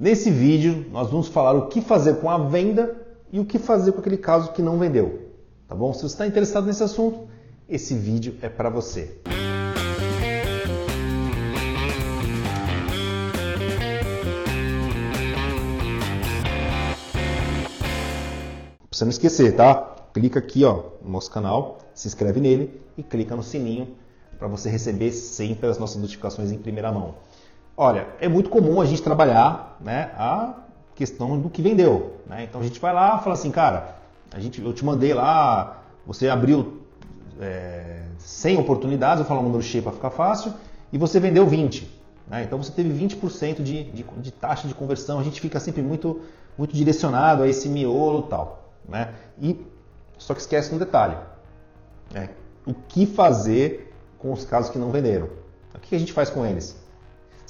Nesse vídeo, nós vamos falar o que fazer com a venda e o que fazer com aquele caso que não vendeu. Tá bom? Se você está interessado nesse assunto, esse vídeo é para você. Pra você não esquecer, tá? Clica aqui ó, no nosso canal, se inscreve nele e clica no sininho para você receber sempre as nossas notificações em primeira mão. Olha, é muito comum a gente trabalhar né, a questão do que vendeu. Né? Então a gente vai lá e fala assim, cara, a gente, eu te mandei lá, você abriu é, 100 oportunidades, eu falo um número cheio para ficar fácil, e você vendeu 20. Né? Então você teve 20% de, de, de, taxa de conversão. A gente fica sempre muito, muito direcionado a esse miolo tal. Né? E, só que esquece um detalhe. Né? O que fazer com os casos que não venderam? O que a gente faz com eles?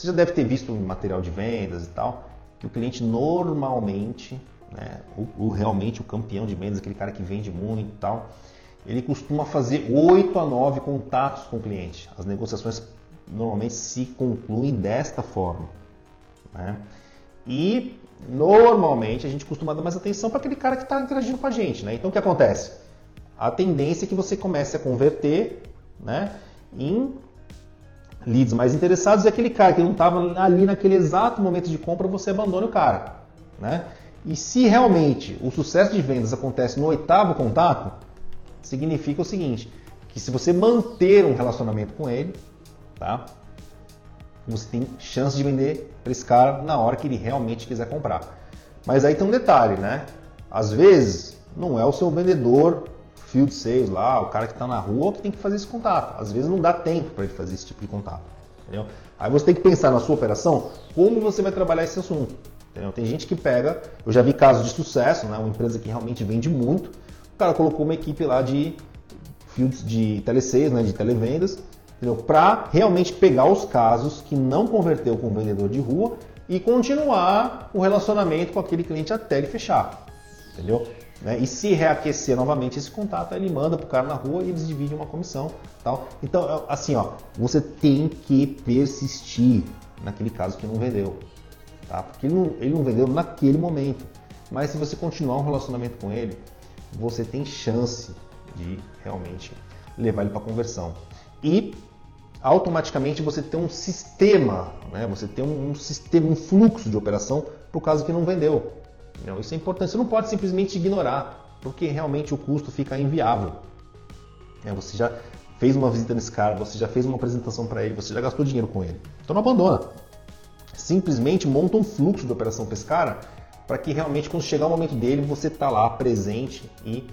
Você já deve ter visto em material de vendas e tal, que o cliente normalmente, né, o, o, realmente o campeão de vendas, aquele cara que vende muito e tal, ele costuma fazer 8 a 9 contatos com o cliente. As negociações normalmente se concluem desta forma. Né? E normalmente a gente costuma dar mais atenção para aquele cara que está interagindo com a gente. Né? Então o que acontece? A tendência é que você comece a converter né, em leads mais interessados e aquele cara que não estava ali naquele exato momento de compra, você abandona o cara. Né? E se realmente o sucesso de vendas acontece no oitavo contato, significa o seguinte, que se você manter um relacionamento com ele, tá? você tem chance de vender para esse cara na hora que ele realmente quiser comprar. Mas aí tem um detalhe, né? Às vezes não é o seu vendedor field sales lá, o cara que está na rua que tem que fazer esse contato. Às vezes não dá tempo para ele fazer esse tipo de contato. Entendeu? Aí você tem que pensar na sua operação como você vai trabalhar esse assunto. Entendeu? Tem gente que pega, eu já vi casos de sucesso, né? uma empresa que realmente vende muito, o cara colocou uma equipe lá de fields de telesales, né? de televendas, para realmente pegar os casos que não converteu com o vendedor de rua e continuar o relacionamento com aquele cliente até ele fechar. Entendeu? Né? E se reaquecer novamente esse contato, ele manda para o cara na rua e eles dividem uma comissão. Tal. Então, assim, ó, você tem que persistir naquele caso que não vendeu. Tá? Porque ele não, ele não vendeu naquele momento. Mas se você continuar um relacionamento com ele, você tem chance de realmente levar ele para conversão. E automaticamente você tem um sistema, né? você tem um, um sistema, um fluxo de operação para o caso que não vendeu. Isso é importante. Você não pode simplesmente ignorar, porque realmente o custo fica inviável. É, você já fez uma visita nesse cara, você já fez uma apresentação para ele, você já gastou dinheiro com ele. Então não abandona. Simplesmente monta um fluxo de operação para esse cara, para que realmente quando chegar o momento dele, você está lá presente e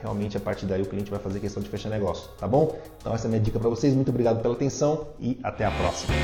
realmente a partir daí o cliente vai fazer questão de fechar negócio, tá bom? Então essa é a minha dica para vocês. Muito obrigado pela atenção e até a próxima.